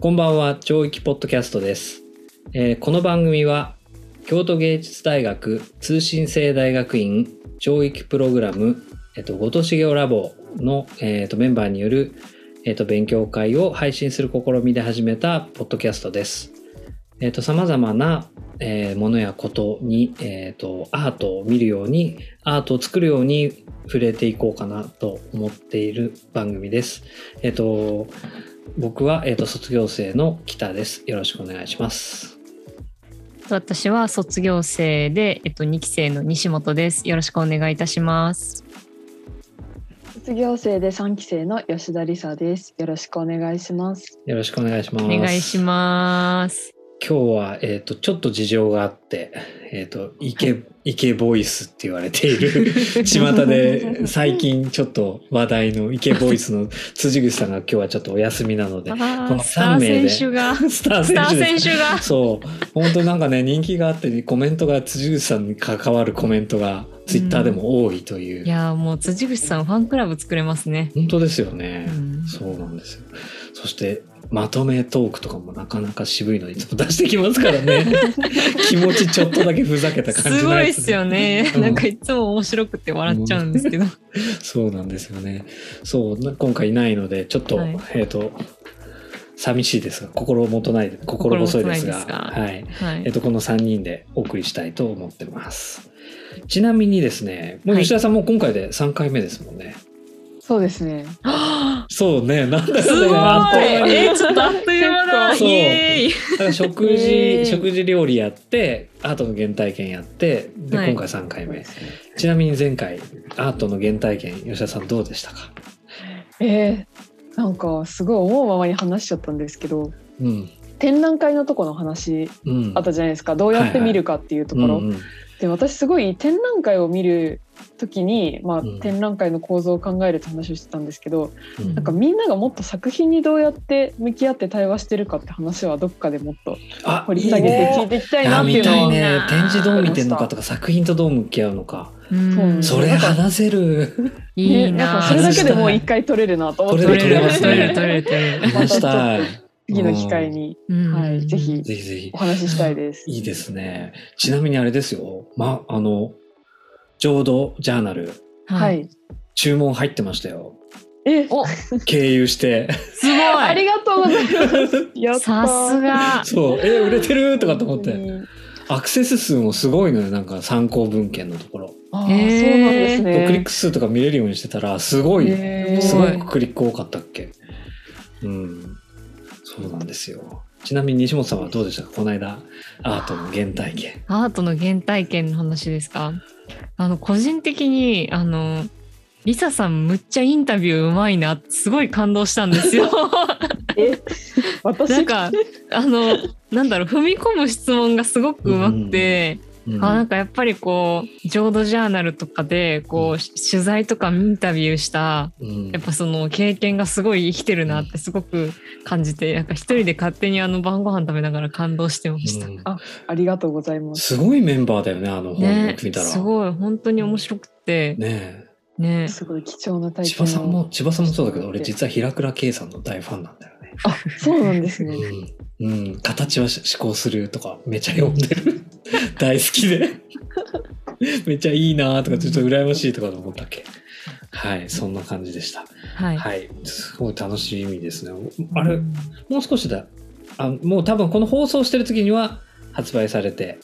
こんばんは、教育ポッドキャストです、えーこの番組は、京都芸術大学通信制大学院教育プログラム、えっと、ごとしげおラボの、えっと、メンバーによる、えっと、勉強会を配信する試みで始めたポッドキャストです。えっと、様々な、えものやことに、えっと、アートを見るように、アートを作るように触れていこうかなと思っている番組です。えっと、僕は、えっと、卒業生の北です。よろしくお願いします。私は卒業生で、えっと、2期生の西本です。よろしくお願いいたします。卒業生で3期生の吉田理沙です。よろしくお願いします。よろしくお願いします。お願いします。今日は、えっ、と、ちょっと事情があって、えっ、と、イケ、イケボイスって言われている、巷で最近ちょっと話題のイケボイスの辻口さんが今日はちょっとお休みなのであ、こーのスター3名で選手が、スター選手が、そう。本当なんかね、人気があって、コメントが辻口さんに関わるコメントがツイッターでも多いという。いやーもう辻口さんファンクラブ作れますね。本当ですよね。うんそうなんですよ。そして、まとめトークとかもなかなか渋いのいつも出してきますからね。気持ちちょっとだけふざけた感じすごいっすよね。うんなんかいつも面白くて笑っちゃうんですけど。そうなんですよね。そう、な今回いないので、ちょっと、はいえっ、と、寂しいですが、心もとない、心細いですが、はい。はいえっ。と、この3人でお送りしたいと思ってます。ちなみにですね、もうはい吉田さんも今回で3回目ですもんね。そうですね。そうね、なんだすごいあっとい。う間に。えー、ちょっとあっという間だ。そ食事、えー食事料理やって、アートの原体験やって、で、はい。今回3回目。ちなみに前回、アートの原体験、吉田さんどうでしたか？えー、なんかすごい思うままに話しちゃったんですけど、うん。展覧会のとこの話うん。あったじゃないですか。どうやって見るかっていうところ。うんうん。で、私すごい展覧会を見る時に、まあ、うん展覧会の構造を考えるって話をしてたんですけど、うんなんかみんながもっと作品にどうやって向き合って対話してるかって話はどっかでもっとあ、掘り下げていいね聞いていきたいなっていうのをたいねな。展示どう見てんのかとか作品とどう向き合うのか。うんそれ話せる。いいね、なんなかそれだけでもう一回取れるなと思って取れる取れる取れますね取れる取れる。話したい。次の機会に、うんはい、ぜひぜひぜひお。話ししたいです。いいですね。ちなみにあれですよ。ま、あの、浄土ジャーナル、ははい。い。注文入ってましたよ。え、お経由して。すごいありがとうございます。やったさす。が。そう、え、売れてる？とかと思って。本アクセス数もすごいのよ。なんか参考文献のところ。あー、へーそうなんですね。クリック数とか見れるようにしてたら、すごい、すごくクリック多かったっけ。うん。そうなんですよ。ちなみに西本さんはどうでしたか？この間、アートの原体験。アートの原体験の話ですか？あの個人的にあのリサさんむっちゃインタビューうまいなすごい感動したんですよ。え、私？なんかあのなんだろう踏み込む質問がすごくうまくて、うんあなんかやっぱりこう浄土ジャーナルとかでこう取材とかインタビューしたうんやっぱその経験がすごい生きてるなってすごく感じてなんか一人で勝手にあの晩ご飯食べながら感動してました。うんあありがとうございます。すごいメンバーだよね、あの本よねく見たら。すごい本当に面白くてねねすごい貴重なえ体験を千葉さんも、千葉さんもそうだけど、俺実は平倉圭さんの大ファンなんだよね。あ、そうなんですね。うん。うん。形は思考するとか、めちゃ読んでる。大好きで。めっちゃいいなとか、ちょっと羨ましいとかと思ったっけ。はい、そんな感じでした。はい。はい。すごい楽しみですね。あれ、もう少しだ。あもう多分この放送してる時には発売されて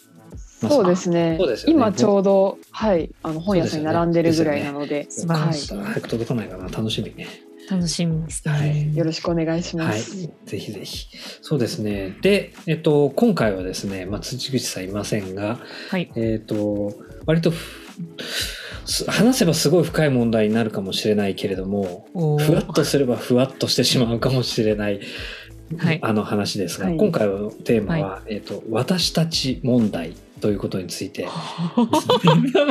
そうですねそうですよね今ちょうどはいあの本屋さんに並んでるぐらいなので素晴らしいは早く届かないかな楽しみね。楽しみですね。はいい、よろしくお願いしまはいす。、ぜひぜひ。そうですね。で、えっと、今回はですね、まあ、辻口さんいませんが、はい。えっと、割と話せばすごい深い問題になるかもしれないけれども、ふわっとすればふわっとしてしまうかもしれない、はいあの話ですが、はい今回のテーマは、えっと、私たち問題ということについて。ま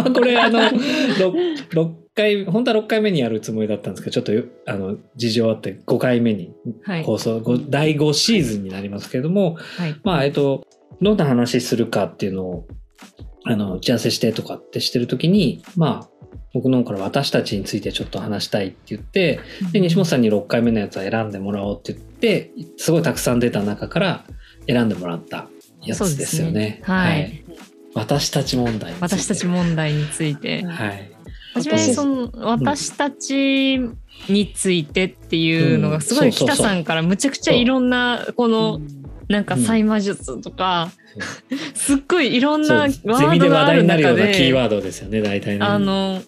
あこれあの 6, 6回本当は6回目にやるつもりだったんですけどちょっとよあの事情あって5回目にはい。放送、ご第5シーズンになりますけれどもはい。まあえっとどんな話するかっていうのをあの打ち合わせしてとかってしてる時にまあ僕の方から私たちについてちょっと話したいって言って、で、西本さんに6回目のやつは選んでもらおうって言って、すごいたくさん出た中から選んでもらったやつですよね。そうですねはい私たち問題。私たち問題について。はい。初めにその私たちについてっていうのがすごい北さんからむちゃくちゃいろんなこのうん。なんか催魔術とかすっごいいろんなワードがある話題になるよ中うなキーでワードですよね、大体ね。あの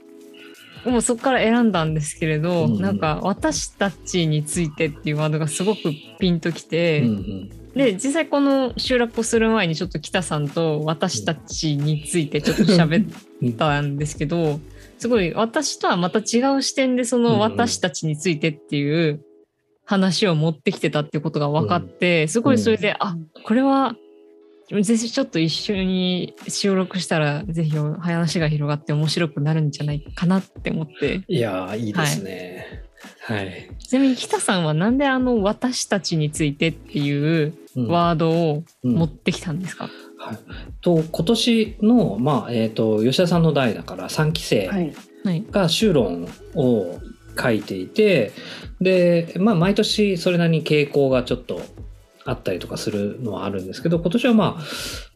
もうそこから選んだんですけれど、なんか私たちについてっていうワードがすごくピンときて、で実際この収録をする前にちょっと北さんと私たちについてちょっと喋ったんですけどすごい私とはまた違う視点でその私たちについてっていう話を持ってきてたっていうことが分かってすごいそれで、あこれはぜひちょっと一緒に収録したらぜひ話が広がって面白くなるんじゃないかなって思って。いやー、いいですね。はい。ちなみに北さんはなんであの私たちについてっていううん。ワードをうん。持ってきたんですか、はい、と今年の、まあえー、と吉田さんの代だから3期生が修論を書いていてで、まあ、毎年それなりに傾向がちょっとあったりとかするのはあるんですけど今年はまあ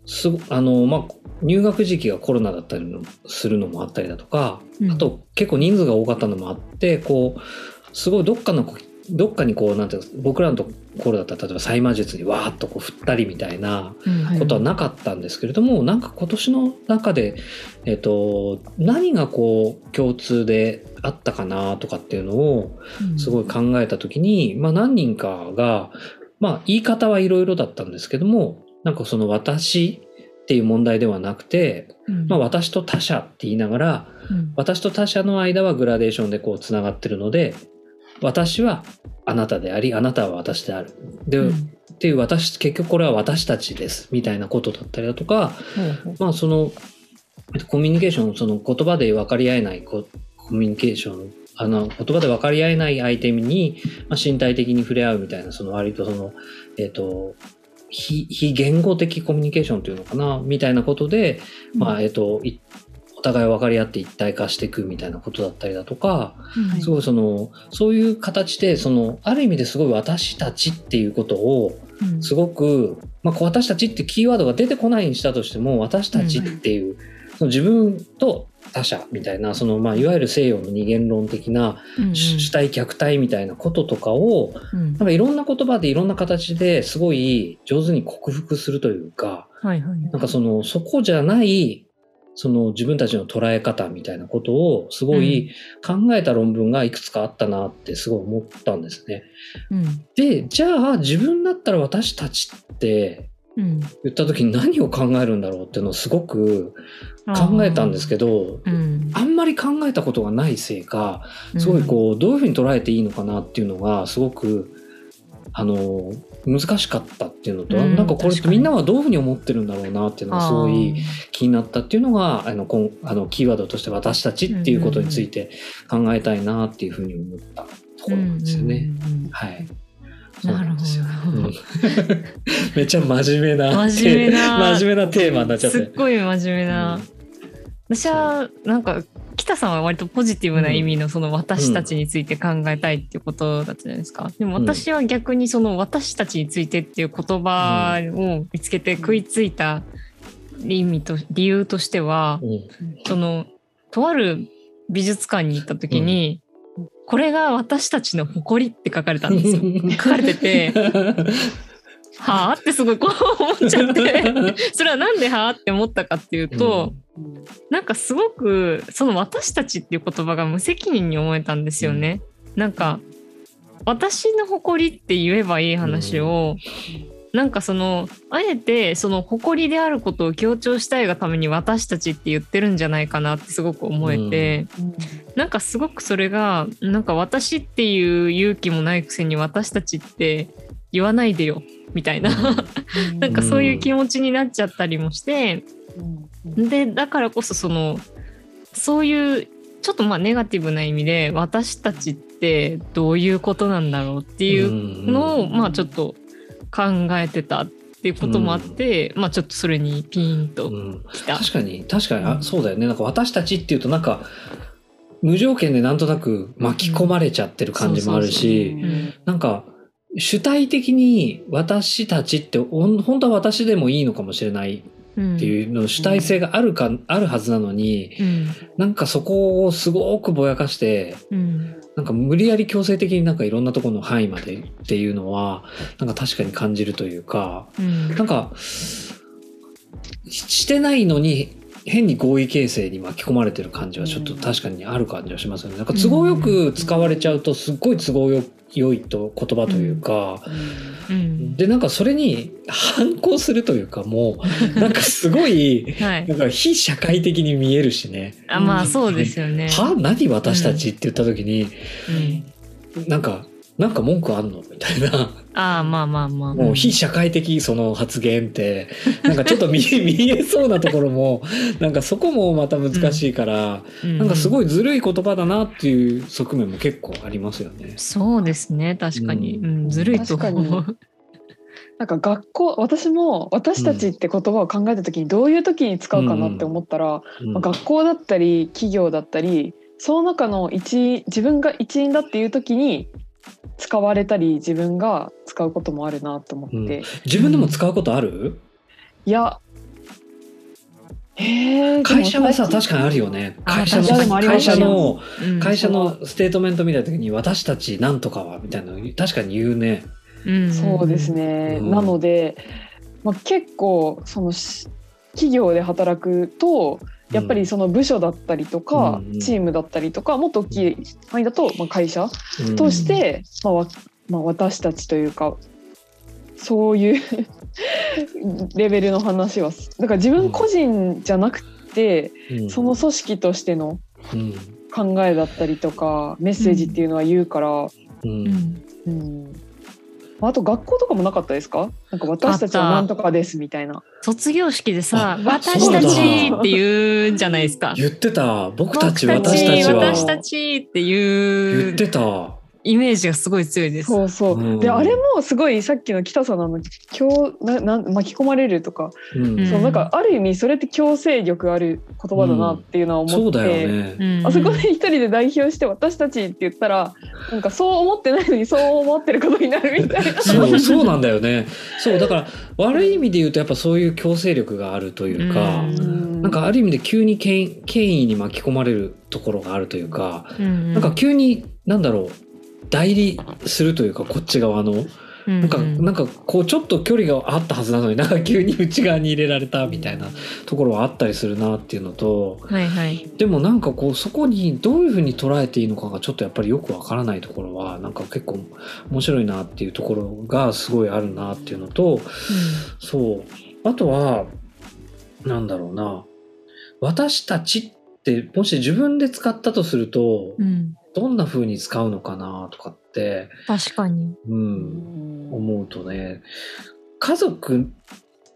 すごあの、まあ、入学時期がコロナだったりのするのもあったりだとか、うん。あと結構人数が多かったのもあってこうすごいどっかのどっかにこうなんていうの僕らのところだったら例えば催魔術にわーっとこう振ったりみたいなうん。ことはなかったんですけれども、なんか今年の中で、えっと何がこう共通であったかなとかっていうのをすごい考えた時に、まあ、何人かが、まあ、言い方はいろいろだったんですけどもなんかその私っていう問題ではなくて、うん。まあ、私と他者って言いながらうん。私と他者の間はグラデーションでこうつながってるので私はあなたでありあなたは私である。で、うん。っていう私結局これは私たちですみたいなことだったりだとかほうほうまあそのえっとコミュニケーションその言葉で分かり合えないココミュニケーションあの言葉で分かり合えない相手に、まあ、身体的に触れ合うみたいなその割とそのえっ、と非非言語的コミュニケーションというのかなみたいなことで、まあえっ、といお互い分かり合って一体化していくみたいなことだったりだとか、うん。すごいそのそういう形でそのある意味ですごい私たちっていうことをうん。すごく、まあ、こう私たちってキーワードが出てこないにしたとしても私たちっていう、その自分と他者みたいなその、まあ、いわゆる西洋の二元論的なうん。うん主主体客体みたいなこととかをうん。なんかいろんな言葉でいろんな形ですごい上手に克服するというかはいはい。なんかそのそこじゃないその自分たちの捉え方みたいなことをすごい考えた論文がいくつかあったなってすごい思ったんですね。うん。でじゃあ自分だったら私たちってうん。言った時に何を考えるんだろうっていうのをすごく考えたんですけどうん。あんまり考えたことがないせいかすごいこうどういうふうに捉えていいのかなっていうのがすごくあの難しかったっていうのと、うんなんかこれみんなはどういうふうに思ってるんだろうなっていうのがすごい気になったっていうのがあのこんあのキーワードとして私たちっていうことについて考えたいなっていうふうに思ったところなんですよね。うんうんうんはい。なるほんですよど。うん めっちゃ真面目な真面目な 真面目なテーマになっちゃってすっ。ごい真面目な、私はなんか北さんは割とポジティブな意味のその私たちについて考えたいっていうことだったじゃないですか。でも私は逆にその私たちについてっていう言葉を見つけて食いついた意味と理由としてはうんそのとある美術館に行った時に、これが私たちの誇りって書かれたんですよ。書かれてて、はあ？ってすごいこう思っちゃって、それはなんではあって思ったかっていうと、なんかすごくその私たちっていう言葉が無責任に思えたんですよね。なんか私の誇りって言えばいい話を、なんかそのあえてその誇りであることを強調したいがために私たちって言ってるんじゃないかなってすごく思えて、なんかすごくそれがなんか私っていう勇気もないくせに私たちって言わないでよみたいな、なんかそういう気持ちになっちゃったりもして、でだからこそそのそういうちょっとまあネガティブな意味で私たちってどういうことなんだろうっていうのを、まあちょっと考えてたっていうこともあって、まあちょっとそれにピーンとうん。きた。確かに確かに。あそうだよね。なんか私たちっていうとなんか無条件でなんとなく巻き込まれちゃってる感じもあるし、うん。うんなんか主体的に私たちって本当は私でもいいのかもしれないうん。っていうの主体性があるか、あるはずなのにうん。なんかそこをすごくぼやかしてうん。なんか無理やり強制的になんかいろんなところの範囲までっていうのはなんか確かに感じるというかうん。なんかししてないのに変に合意形成に巻き込まれてる感じはちょっと確かにある感じはしますよね。なんか都合よく使われちゃうとすっごい都合よ良いと言葉というか、うん。でなんかそれに反抗するというかもうなんかすごい はい。なんか非社会的に見えるしね。あまあそうですよね。は何私たちって言った時に、うん。なんかなんか文句あんのみたいなああまあまあまあ。もう非社会的その発言って なんかちょっと見 見えそうなところもなんかそこもまた難しいから、なんかすごい。いずるい言葉だなっていう側面も結構ありますよね。そうですね確かに、ううんんずるいと思う。なんか学校私も私たちって言葉を考えた時にどういう時に使うかなって思ったら、うんまあ学校だったり企業だったりその中の一自分が一員だっていう時に使われたり自分が使うこともあるなと思って、うん。自分でも使うことある、いや。えー、会社はさ確かにあるよね。あ会社の会社のうん。会社のステートメント見た時に私たちなんとかはみたいなの確かに言うね。うん。そうですね、うん。なので、まあ、結構そのし企業で働くとやっぱりその部署だったりとか、チームだったりとかもっと大きい範囲だと、まあ、会社うん。として、まあわまあ、私たちというかそういう レベルの話はだから自分個人じゃなくて、うん。その組織としてのうん。考えだったりとかメッセージっていうのは言うから、うん。うん。うん。まああと学校とかもなかったですか？なんか私たちはなんとかですみたいな。卒業式でさあ私たちって言うんじゃないですか。言ってた僕たち私たちは私たちって言いうってた。イメージがすごい強いです。そうそう、うんであれもすごいさっきの北さんのあの今日なな巻き込まれるとか、うんうんそうなんかある意味それって強制力ある言葉だなっていうのは思って、そうだよね。うんあそこで一人で代表して私たちって言ったらなんかそう思ってないのにそう思ってることになるみたいな。そうそうなんだよね。そうだから悪い意味で言うとやっぱそういう強制力があるというか、うんなんかある意味で急に権権威に巻き込まれるところがあるというか、うんなんか急になんだろう代理するというかこっち側の。ななんかなんかこうちょっと距離があったはずなのになんか急に内側に入れられたみたいなところはあったりするなっていうのとはいはい。でもなんかこうそこにどういうふうに捉えていいのかがちょっとやっぱりよくわからないところはなんか結構面白いなっていうところがすごいあるなっていうのとそう。あとはなんだろうな。私たちってもし自分で使ったとするとうんうんどんな風に使うのかなとかって、確かに。うん、思うとね家族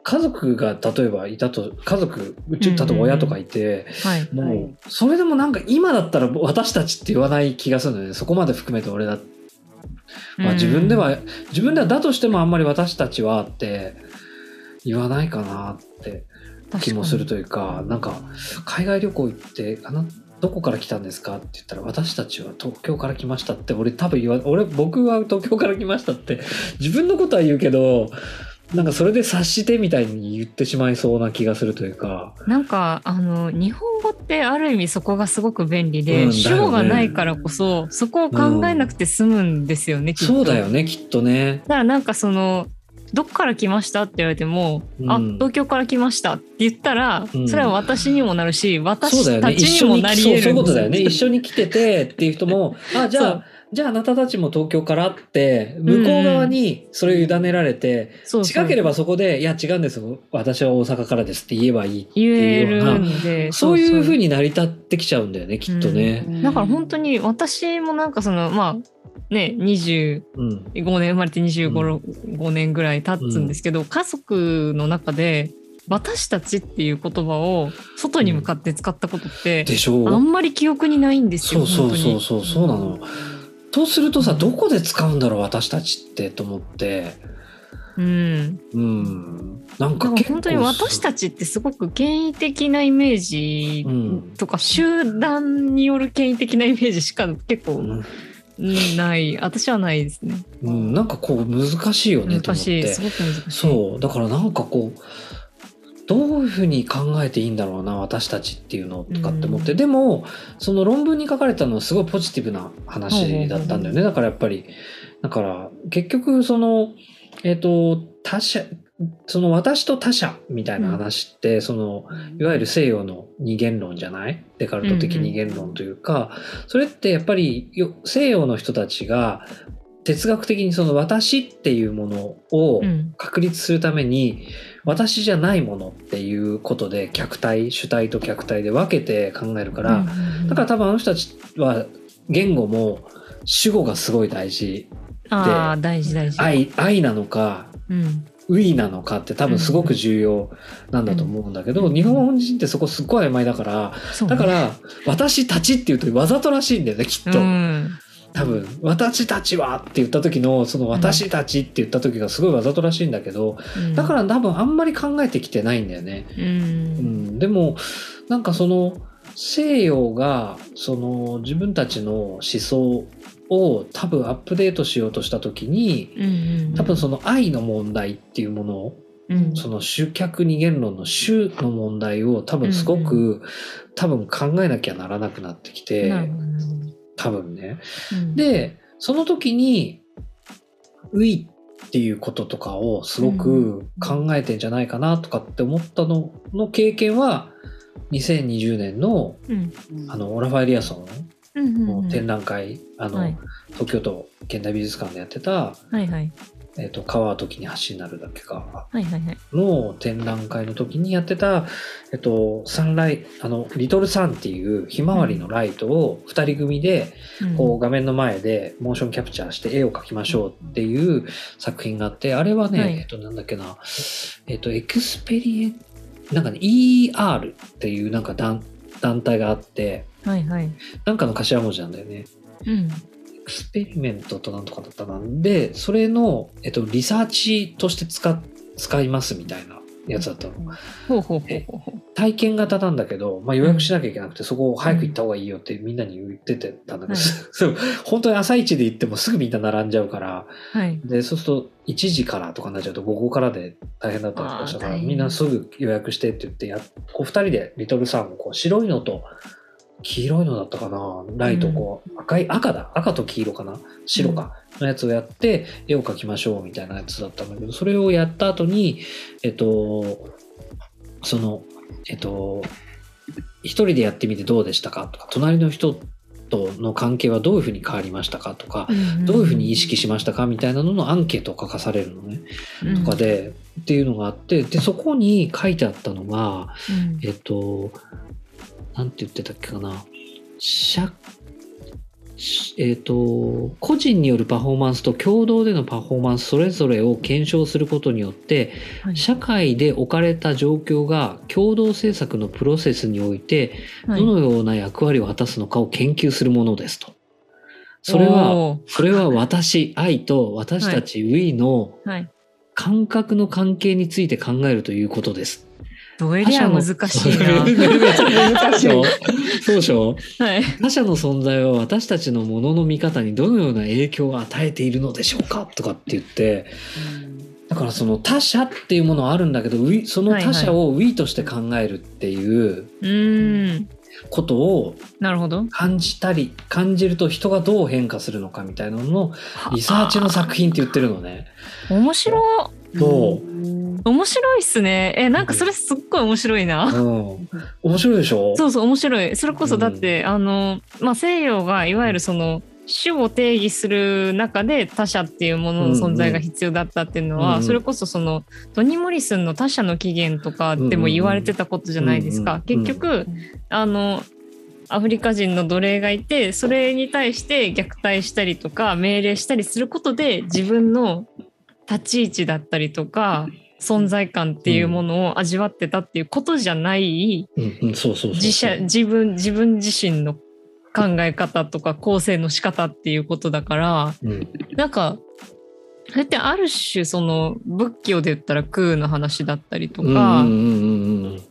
家族が例えばいたと家族うちうんうんうん。例えば親とかいて、はい。もう、はい。それでもなんか今だったら私たちって言わない気がするんだよね。そこまで含めて俺だ、まあ、自分では、自分ではだとしてもあんまり私たちはって言わないかなって気もするというかなんか海外旅行行ってあのどこから来たんですかって言ったら私たちは東京から来ましたって俺多分言わ俺僕は東京から来ましたって 自分のことは言うけどなんかそれで察してみたいに言ってしまいそうな気がするというか。なんかあの日本語ってある意味そこがすごく便利で、うんね。主語がないからこそそこを考えなくて済むんですよね、きっと。そうだよねきっとね。だからなんかそのどっから来ました？って言われても、うん。あ東京から来ましたって言ったら、うん。それは私にもなるし私たちにもなり得る。そうそういうことだよね。一緒に来ててっていう人もあじゃあじゃああなたたちも東京からって向こう側にそれを委ねられて、そうそう。近ければそこで「いや違うんです私は大阪からです」って言えばいいっていうような。そういうふうにに成り立ってきちゃうんだよねきっとね。だから本当に私もなんかそのまあね25うん。年生まれて25、5年ぐらい経つんですけど、家族の中で私たちっていう言葉を外に向かって使ったことって、でしょあんまり記憶にないんですよ。そうそうそうそう。そうなの。とするとさどこで使うんだろう私たちってと思って。うん。うん、なんか本当に私たちってすごく権威的なイメージうん。とか、集団による権威的なイメージしか結構うんない。私はないですね。うん、なんかこう難しいよねと思っ難しい。てすごく難しい。そうだからなんかこうどういうふうに考えていいんだろうな私たちっていうのとかって思って、うんでもその論文に書かれたのはすごいポジティブな話だったんだよね、だからやっぱりだから結局そのえっ、と他者その私と他者みたいな話って、そのいわゆる西洋の二元論じゃない？デカルト的二元論というか、それってやっぱりよ西洋の人たちが哲学的にその私っていうものをうん。確立するために、私じゃないものっていうことで客体主体と客体で分けて考えるから、だから多分あの人たちは言語も主語がすごい大事ああ、大事大事。愛愛なのかうん。ウィなのかって多分すごく重要なんだと思うんだけど、うん日本人ってそこすっごい曖昧だからだから私たちっていうとわざとらしいんだよねきっと、うん。多分私たちはって言った時のその私たちって言った時がすごいわざとらしいんだけど、うんだから多分あんまり考えてきてないんだよね。う。うんん、でもなんかその西洋がその自分たちの思想を多分アップデートしようとした時にうんうん。多分その愛の問題っていうものをうん。その主客二元論の主の問題を多分すごく、多分考えなきゃならなくなってきて多分ね。うん、でその時に「うい」っていうこととかをすごく考えてんじゃないかなとかって思ったのの経験は2020年のうんあのオラファエリアソうんうんうんンの展覧会、あのはい。東京都現代美術館でやってたはいはい「えー、と川は時に橋になるだけか」。の展覧会の時にやってた、えっと、サンライあの Little Sun っていうひまわりのライトを2人組でうん。こう画面の前でモーションキャプチャーして絵を描きましょうっていう作品があってあれはね、はい。えっとなんだっけなえっとエクスペリエンなんかね ER っていうなんか団団体があってはいはい。なんかの頭文字なんだよね。うん。 experiment となんとかだったな。で、それの、えっと、リサーチとして使っ使いますみたいなやつだったの。体験型なんだけど、まあ、予約しなきゃいけなくて、そこを早く行った方がいいよってみんなに言っててたんだけど、はい。そう。本当に朝一で行ってもすぐみんな並んじゃうから、はい。で、そうすると1時からとかになっちゃうと午後からで大変だったりとかしたから、みんなすぐ予約してって言ってや、こう2人でリトルサンをこう白いのと黄色いのだったかな？ライトこう、赤い、赤だ？赤と黄色かな？白か、のやつをやって絵を描きましょうみたいなやつだったんだけど、それをやった後に、えっと、その、えっと、一人でやってみてどうでしたかとか、隣の人との関係はどういうふうに変わりましたかとか、どういうふうに意識しましたかみたいなののアンケートを書かされるのね。とかで、っていうのがあって、で、そこに書いてあったのが、うん、えっと、なんて言ってたっけかな。社えっと、個人によるパフォーマンスと共同でのパフォーマンスそれぞれを検証することによってはい社会で置かれた状況が共同政策のプロセスにおいてはいどのような役割を果たすのかを研究するものですと。それはそれは私愛と私たち We のはい。感覚の関係について考えるということです。どえりゃ難しいな。難しい。そうでしょ？はい。他者の存在は私たちのものの見方にどのような影響を与えているのでしょうか？とかって言って、だからその他者っていうものはあるんだけど、その他者を We として考えるっていう。ことをなるほど。感じたり、感じると人がどう変化するのかみたいなののリサーチの作品って言ってるのね。面白い。ど面白いっすね。え、なんかそれすっごい面白いな。うん。面白いでしょ？そうそう面白い。それこそだって、あの、まあ、西洋がいわゆるその種を定義する中で他者っていうものの存在が必要だったっていうのは、うんうんそれこそそのトニー・モリスンの他者の起源とかでも言われてたことじゃないですか。うんうん結局、あのアフリカ人の奴隷がいてそれに対して虐待したりとか命令したりすることで自分の立ち位置だったりとか存在感っていうものを味わってたっていうことじゃない。自社自分自分自身の考え方とか構成の仕方っていうことだからうん。なんかそれってある種その仏教で言ったら空の話だったりとうんか、うんうんうん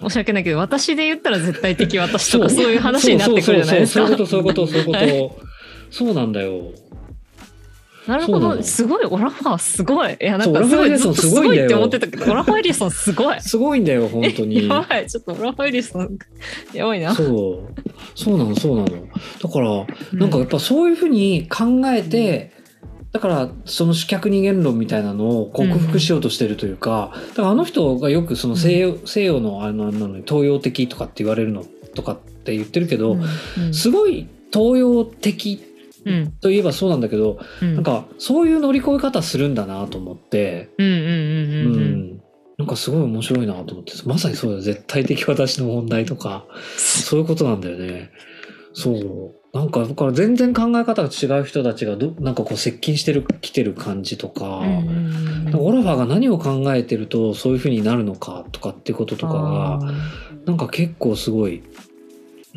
申し訳ないけど私で言ったら絶対的私とかそういう話になってくるじゃないですか。そうそうそうそういうことそういうこと、はそうなんだよなるほど。すごい。オラファーすごい。いやなんかすごいすすごいって思ってたけどオラファーエリアソンすごい。すごいんだよ本当に。やばい。ちょっとオラファーエリアソンやばいな。そう。そうなのそうなの。だからうん。なんかやっぱそういうふうに考えて、だからその主客二元論みたいなのを克服しようとしてるというか、だからあの人がよくその西洋,、西洋のあのなのに東洋的とかって言われるのとかって言ってるけど、うん。すごい東洋的うん。といえばそうなんだけど、うん。なんかそういう乗り越え方するんだなと思って、うんなんかすごい面白いなと思って。まさにそうだよ。絶対的私の問題とか。そういうことなんだよね。そう。なんかだから全然考え方が違う人たちがどなんかこう接近してる来てる感じとか,、オラファーが何を考えてるとそういう風になるのかとかってこととかがなんか結構すごい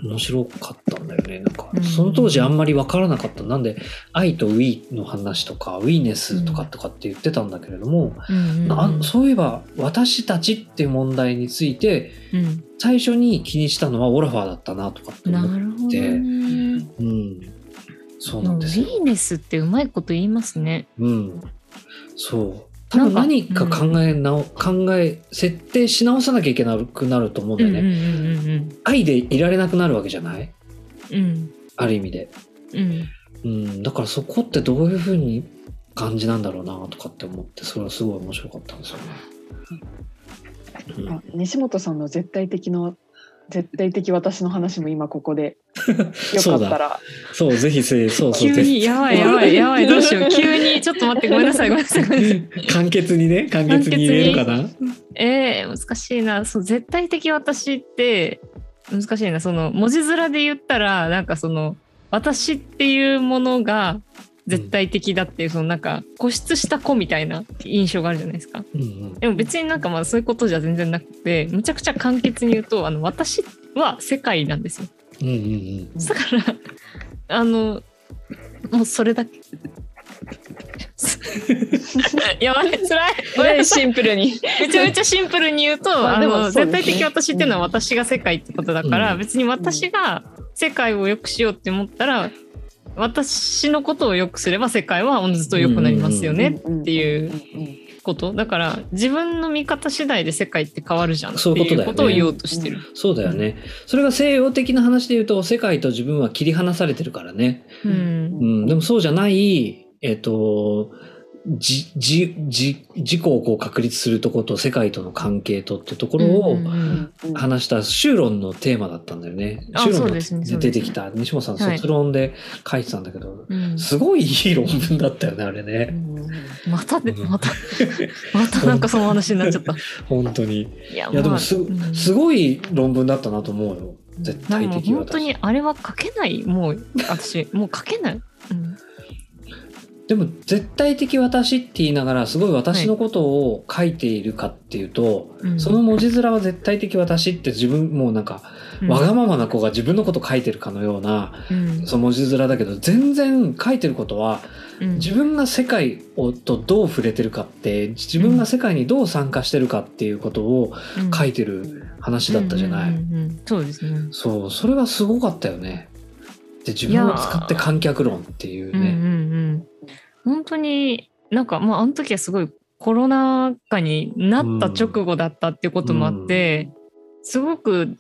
面白かったんだよね。なんかうん。その当時あんまり分からなかった。なんで愛とウィーの話とかウィーネスとかとかって言ってたんだけれども、うんそういえば私たちっていう問題についてうん。最初に気にしたのはオラファーだったなとかってな思っるほどて、ね。うん、そうなんですよ。ウ。ィーネスってうまいこと言いますね。うん、そう多分何か考え直、考え設定し直さなきゃいけなくなると思うんだよね、うんうんうん愛でいられなくなるわけじゃない？うん。うんある意味で、うん。うん、だからそこってどういうふうに感じなんだろうなとかって思ってそれはすごい面白かったんですよね。うんあ西本さんの絶対的の絶対的私の話も今ここで。よかったら。そうぜひせそうそう。急ぜひ。にやばいやばいやばい。どうしよう。急にちょっと待ってごめんなさいごめんなさいごめんなさい。簡潔にね簡潔に言えるかな？えー、難しいな。そう絶対的私って難しいな。その文字面で言ったらなんかその私っていうものが絶対的だっていう、そのなんか固執した子みたいな印象があるじゃないですか。うんうん。でも別になんかまあそういうことじゃ全然なくてむちゃくちゃ簡潔に言うとあの私は世界なんですよ。うんうんうんだからあのもうそれだけ。やばい辛い。シンプルに。めちゃめちゃシンプルに言うと、まあでもあの絶対的私っていうのは私が世界ってことだから、うん。別に私が世界を良くしようって思ったら私のことを良くすれば世界はおのずと良くなりますよねっていうことだから自分の見方次第で世界って変わるじゃんってそういうことを言おうとしてる。そうだよね。それが西洋的な話で言うと世界と自分は切り離されてるからね。うんうん、でもそうじゃない、えっ、と、じ、じ、じ、自己をこう確立するところと世界との関係とってところを話した修論のテーマだったんだよね。あ修論そうですね出てきた西本さんはい卒論で書いてたんだけど、うんすごいいい論文だったよね、あれね。またでうんまたまたなんかその話になっちゃった。本当に。いやいや、でもす、うんすごい論文だったなと思うよ。絶対的本当にあれは書けないもう私もう書けない。うんでも絶対的私って言いながらすごい私のことを書いているかっていうと、うん。その文字面は絶対的私って自分もうなんかうん。わがままな子が自分のこと書いてるかのような、うん。その文字面だけど全然書いてることはうん。自分が世界をとどう触れてるかって自分が世界にどう参加してるかっていうことを書いてる話だったじゃない。そうですね。そうそれがすごかったよね。で自分を使って観客論っていうね。うんうんうん。本当になんかまああの時はすごいコロナ禍になった直後だったっていうこともあって、すごく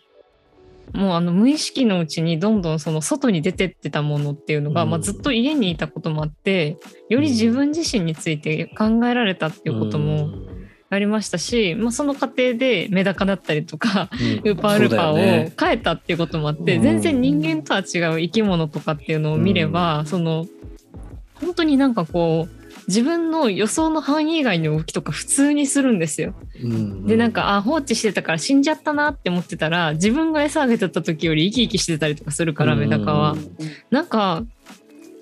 もうあの無意識のうちにどんどんその外に出てってたものっていうのが、うんまあ、ずっと家にいたこともあってより自分自身について考えられたっていうこともありましたし、まあ、その過程でメダカだったりとかうん。ウーパールーパーをね。変えたっていうこともあって、うん。全然人間とは違う生き物とかっていうのを見れば、その本当になんかこう自分の予想の範囲以外の動きとか普通にするんですよ。うんでなんかあ放置してたから死んじゃったなって思ってたら自分が餌あげてた時より生き生きしてたりとかするからメダカは。なんか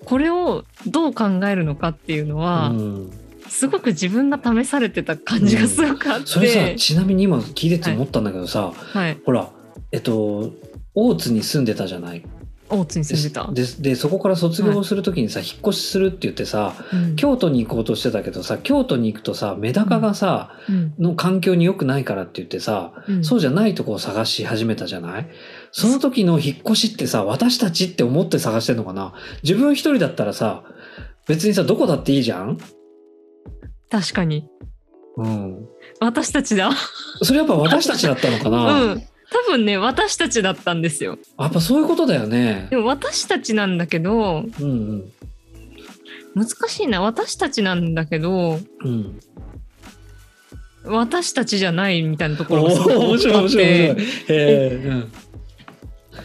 これをどう考えるのかっていうのは、うんすごく自分が試されてた感じがすごくあって、それさちなみに今聞いてて思ったんだけどさ、はい。ほらえっと大津に住んでたじゃない？大津に住んでた。ででそこから卒業する時にさ、引っ越しするって言ってさうん。京都に行こうとしてたけどさ京都に行くとさメダカがさ、うん。の環境に良くないからって言ってさ、うん。そうじゃないとこを探し始めたじゃない？その時の引っ越しってさ私たちって思って探してんのかな？自分一人だったらさ別にさどこだっていいじゃん？確かに。うん私たちだ。それやっぱ私たちだったのかうな、ん。多分ね、私たちだったんですよ。やっぱそういうことだよねでも私たちなんだけど、うんうん難しいな。私たちなんだけど、うん私たちじゃないみたいなとこおろがすご面白い面白い面て白いへえうん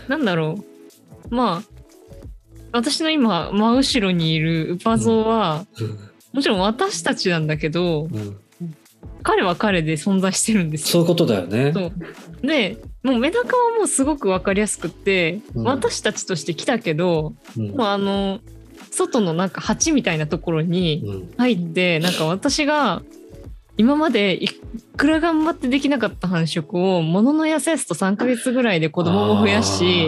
なんだろう。まあ、私の今、真後ろにいるウパゾーは、もちろん私たちなんだけど、うん。彼は彼で存在してるんですよ。そういうことだよね。そう。で、もうメダカはもうすごくわかりやすくって、うん。私たちとして来たけど、うん。もうあの、外のなんか鉢みたいなところにうん。入って、なんか私が今までいくら頑張ってできなかった繁殖をものの野菜室と3ヶ月ぐらいで子供も増やし、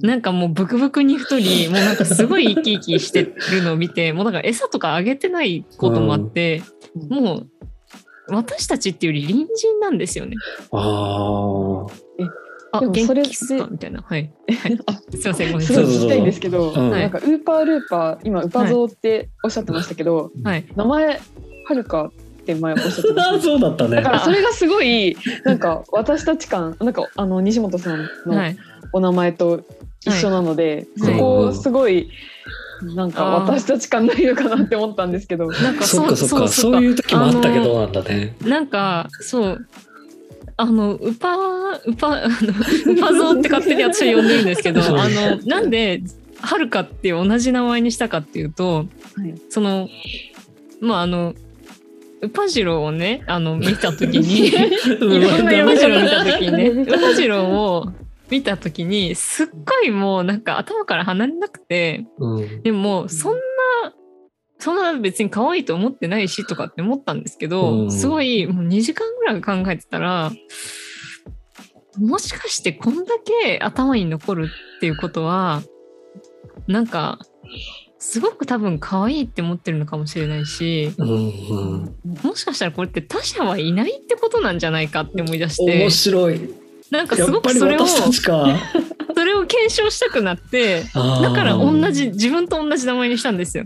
なんかもうブクブクに太り、もうなんかすごい生き生きしてるのを見て、もうだから餌とかあげてないこともあって、もう私たちっていうより隣人なんですよね。あああ、でもそれ元気っすか？みたいな。はい。はい、すいません、ごめんなさい。すごい聞きたいんですけど、うんなんかウーパールーパー今ウパゾーっておっしゃってましたけど、はい。名前はるかって前おっしゃってましあた。そうだったね。だからそれがすごいなんか私たち感なんかあの西本さんはのい。お名前と一緒なので、はい。そこすごいなんか私たち感ないのかなって思ったんですけど。なんかそっかそっか。そういう時もあったけどなんだね。なんか、そう。あの、ウパ、ウパ、あの、ウパゾーって勝手に私は呼んでるんですけど、う。んあの、なんで、はるかっていう同じ名前にしたかっていうと、はい。その、まあ、あの、ウパジロをね、あの、見たときに、いろんパジロを見たとときにね、ウパジロを見たときに、すっごいもうなんか頭から離れなくて、うん。でも、そんな、そんな別に可愛いと思ってないしとかって思ったんですけど、うん。すごいもう2時間ぐらい考えてたら、もしかしてこんだけ頭に残るっていうことは、なんか、すごく多分可愛いって思ってるのかもしれないし、うんうん。もしかしたらこれって他者はいないってことなんじゃないかって思い出して。面、白い。なんかすごくそれを、それを検証したくなって、だだから同じ、自分と同じ名前にしたんですよ。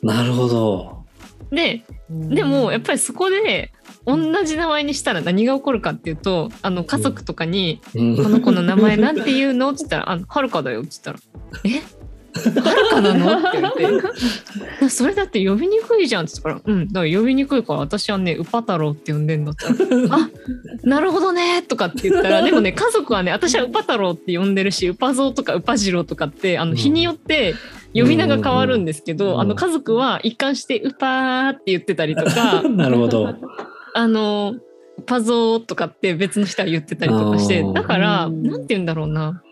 なるほど。で、でもやっぱりそこで同じ名前にしたら何が起こるかっていうとあの家族とかに「うん。この子の名前なんて言うの?」って言ったら「あのはるかだよ」って言ったら「え？はるかなの?」って言って「それだって呼びにくいじゃん」って言ったから「うんだから呼びにくいから私はねウパ太郎って呼んでんだ」ったら 「あなるほどね」とかって言ったら でもね家族はね私はウパ太郎って呼んでるしウパゾウとかウパジローとかってあのうん。日によって呼び名が変わるんですけど、うんあの家族は一貫してウパーって言ってたりとか なるほど。あのパゾーとかって別の人は言ってたりとかしてだからうん。なんて言うんだろうな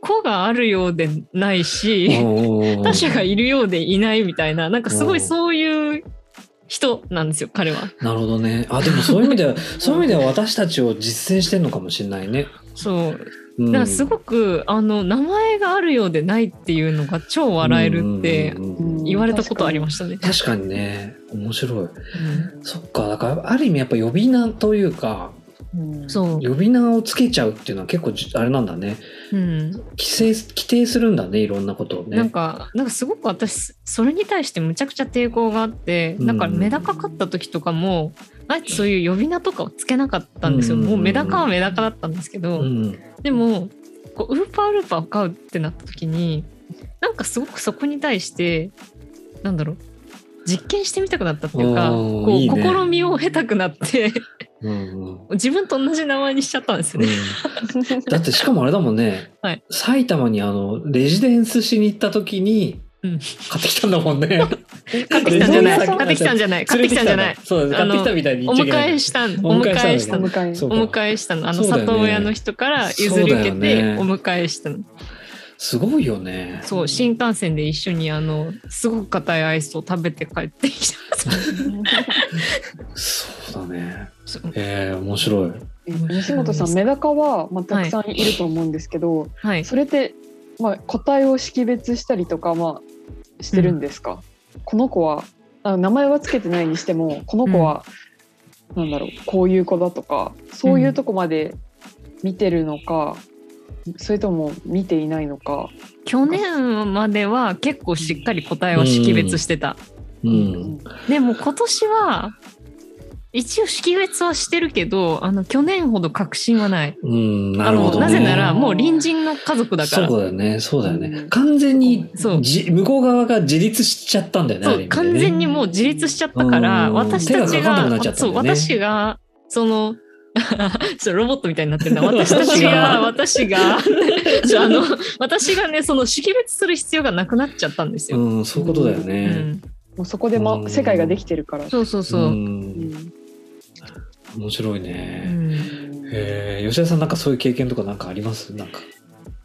子があるようでないし他者がいるようでいないみたいななんかすごいそういう人なんですよ彼は。なるほどね。あでもそういう意味では そういう意味では私たちを実践してんのかもしれないね。そう。うん。だからすごく、あの名前があるようでないっていうのが超笑えるってうん。うんうん言われたことありましたね。確かにね。面白い。うん。そっか。だからある意味やっぱ呼び名というかうんそう、呼び名をつけちゃうっていうのは結構じあれなんだね。うん、規制規定するんだねいろんなことをね。なんかなんかすごく私それに対してむちゃくちゃ抵抗があってうん。だからメダカ飼った時とかもあえてそういう呼び名とかをつけなかったんですよ、うん。もうメダカはメダカだったんですけど、うん。でもこうウーパールーパーを飼うってなった時になんかすごくそこに対してなんだろう実験してみたくなったっていうかこうね。試みを経たくなってうん。うん自分と同じ名前にしちゃったんですよね。うん。だってしかもあれだもんね、はい。埼玉にあのレジデンスしに行った時にうん。買ってきたんだもんね。買ってきたんじゃない。買ってきた。んじゃない。買ってきたんじゃない。そう買ってきたみたいにお迎えしたの。おお迎えしたたのお迎えしたの。あの里親の人から譲り受けてお迎えしたのすごいよね。そう新幹線で一緒にあのすごく硬いアイスを食べて帰ってきた。そうだね。そう。えー、面白い。西本さんメダカは、まあ、たくさんいると思うんですけど、はい。それってまあ、個体を識別したりとか、まあ、してるんですか、この子はあ名前はつけてないにしてもこの子は、なんだろうこういう子だとかそういうとこまで見てるのか、それとも見ていないのか。去年までは結構しっかり答えを識別してた。うん。でも今年は一応識別はしてるけどあの去年ほど確信はない。うん、なあるほど、ね。のなぜならもう隣人の家族だから。そうだよね、そうだよね。うん完全にそうじ向こう側が自立しちゃったんだよね。あそう完全にもう自立しちゃったからうん私たち手がかかんなくながっちゃったそう私がその そうロボットみたいになってるな私たちが私が そうあの私がねその識別する必要がなくなっちゃったんですよ。うん、そういうことだようね。ん、もうそこで、まうん世界ができてるから。そうそうそうう。んうん面白いうんね。へえ、吉田さんなんかそういう経験とかなんかあります？なんか。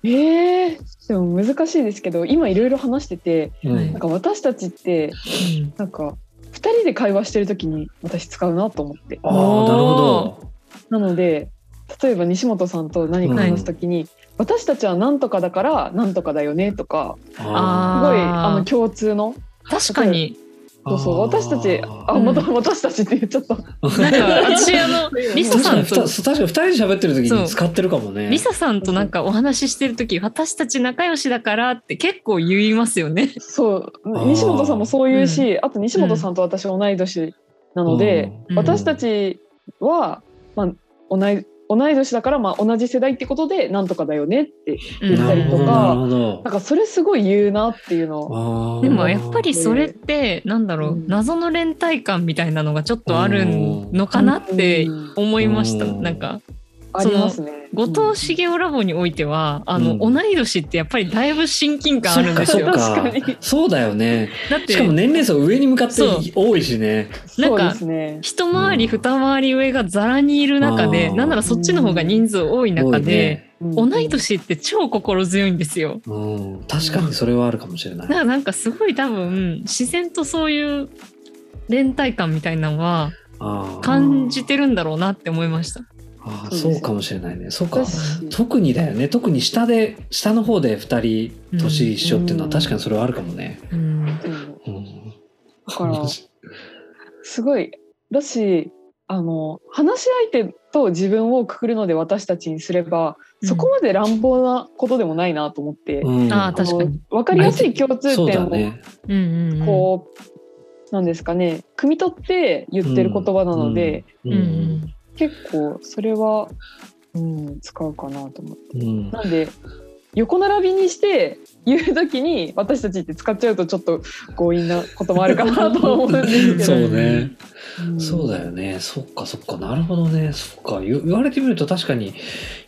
ええでも難しいですけど今いろいろ話しててうんはいなんか私たちってなんか2人で会話してる時に私使うなと思ってああ、なるほど。なので例えば西本さんと何か話す時に、私たちは何とかだから何とかだよねとかすごいあの共通の確かに。そうそう私たちあまた私たちって言っちゃった。なんか私あの リサさんと確かに二人で喋ってる時に使ってるかもね。リサさんとなんかお話ししてる時私たち仲良しだからって結構言いますよね。そう。ー。西本さんもそう言うし、あと西本さんと私同い年なので、うん。私たちは、まあ、同い同い年だから、まあ、同じ世代ってことでなんとかだよねってうん言ったりとか。なるほどなんかそれすごい言うなっていうの。でもやっぱりそれってなんだろう、うん。謎の連帯感みたいなのがちょっとあるのかなってうん。思いました。うん。なんかありますね。後藤茂雄ラボにおいてはあの、うん同い年ってやっぱりだいぶ親近感あるんですよ。確かにそうだよね。だってしかも年齢層上に向かって多いしね。そうなんかね。一回り二回り上がざらにいる中で、うんなんならそっちの方が人数多い多中で、同い年って超心強いんですよ。うん、確かにそれはあるかもしれないだ。からなんかすごい多分自然とそういう連帯感みたいなのは感じてるんだろうなって思いました。あーそうかもしれないね。そうか。私特にだよね。特に下で下の方で二人年一緒っていうのはうん。確かにそれはあるかもね。うん。だからすごい。だしあの話し相手と自分をくくるので私たちにすれば、うん。そこまで乱暴なことでもないなと思って、うん。あー確かに。分かりやすい共通点をだね。うんうんうん。こう、なんですかね。汲み取って言ってる言葉なので、ううんうん結構それは、うん、使うかなと思って。うんなんで横並びにして言う時に私たちって使っちゃうとちょっと強引なこともあるかなとは思うんですけど。そうね。うんそうだよね。そっかそっか。なるほどね。そっか。言言われてみると確かに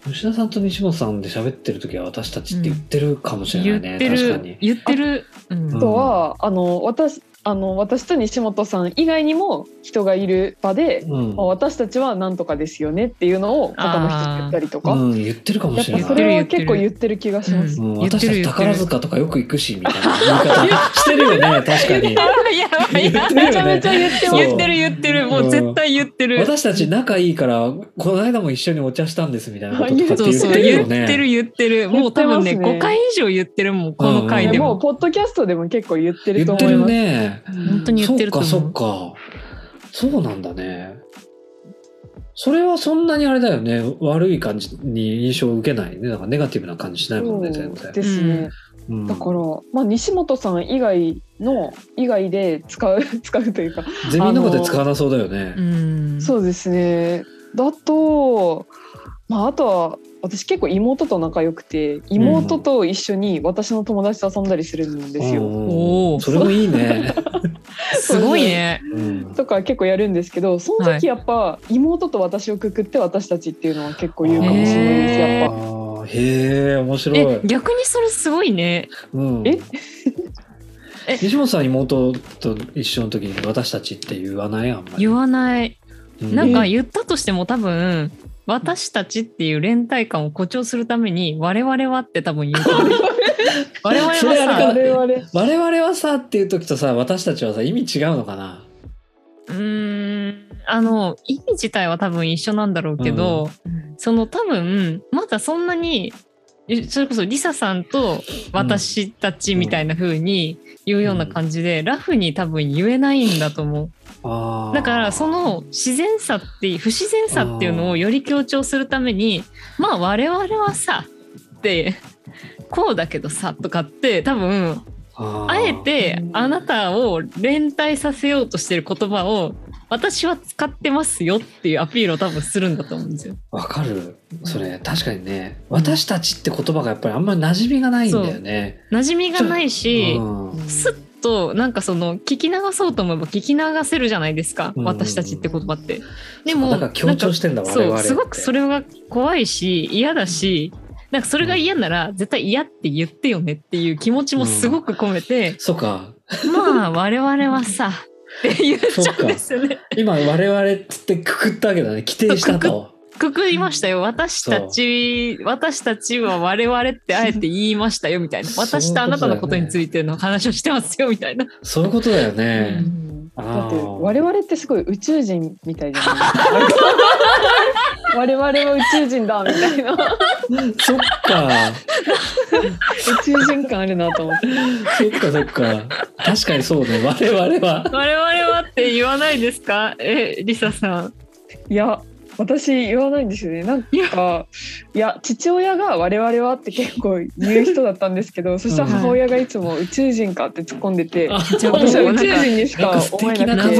吉田さんと西本さんで喋ってる時は私たちって言ってるかもしれ言ないね。って確かに。る言ってる。うんあとは、あの私あの私と西本さん以外にも人がいる場で、うん。まあ、私たちはなんとかですよねっていうのを他の人に言ったりとか、うん、言ってるかもしれない。ぱそれは結構言ってる気がします。うん、私たち宝塚とかよく行くしみたいな言い方。してるよね 確かに。いやねめちゃめちゃ言ってます言ってる言ってる。もう絶対言ってる。私たち仲いいからこの間も一緒にお茶したんですみたいなこととか言ってるよね。言ってる言ってる。もう多分ねね5回以上言ってるもんこの回でも。でもポッドキャストでも結構言ってる言ってると思います。ね本当に言ってると思う。そっかそっか。そうなんだね。それはそんなにあれだよね。悪い感じに印象を受けないね。なんかネガティブな感じしないもんね全そう然。ですね。うん。だから、まあ、西本さん以外の以外で使う 使うというか、ゼミの中で使わなそうだよね。うん。そうですね。だと、まあ、あとは私結構妹と仲良くて妹と一緒に私の友達と遊んだりするんですよ。うんそれもいいね、すごいね。う。んとか結構やるんですけどその時やっぱ妹と私をくくって私たちっていうのは結構言うかもしれないですやっぱ。へえ面白い。え、逆にそれすごいね。うん。え？え。西本さん妹と一緒の時に私たちって言わない？あんまり。言わない。うん。なんか言ったとしても多分私たちっていう連帯感を誇張するために我々はって多分言うと思う。我々はそれあれかさ我々我々はさっていう時とさ私たちはさ意味違うのかな？うーんあの意味自体は多分一緒なんだろうけど、その多分まだそんなにえそれこそリサさんと私たちみたいな風に言うような感じで、ラフに多分言えないんだと思う。だからその自然さって不自然さっていうのをより強調するためにまあ我々はさってこうだけどさとかって多分あえてうんあなたを連帯させようとしてる言葉を私は使ってますよっていうアピールを多分するんだと思うんですよ。わかる。それ確かにね。私たちって言葉がやっぱりあんまり馴染みがないんだよね。馴染みがないし、うん。スッとなんかその聞き流そうと思えば聞き流せるじゃないですか、うん。私たちって言葉って。でもだから強調してんだなんか我々って。そうすごくそれが怖いし嫌だしなんかそれが嫌なら絶対嫌って言ってよねっていう気持ちもすごく込めて、そうか。まあ我々はさって言っちゃうんですよね。今我々っつってくくったわけだね。規定したと。くくりましたよ。私たち私たちは我々ってあえて言いましたよみたいな。私とあなたのことについての話をしてますよみたいな。そういうことだようね。ん。あー。だって我々ってすごい宇宙人みたいじゃないですか我々は宇宙人だみたいな。そっか。宇宙人感あるなと思って。そっかそっか。確かにそうね。我々は。我々はって言わないですか？えリサさん。いや私言わないんですよね。なんかいや父親が我々はって結構言う人だったんですけどそしたら母親がいつも宇宙人かって突っ込んでて私は宇宙人にしか思えなくて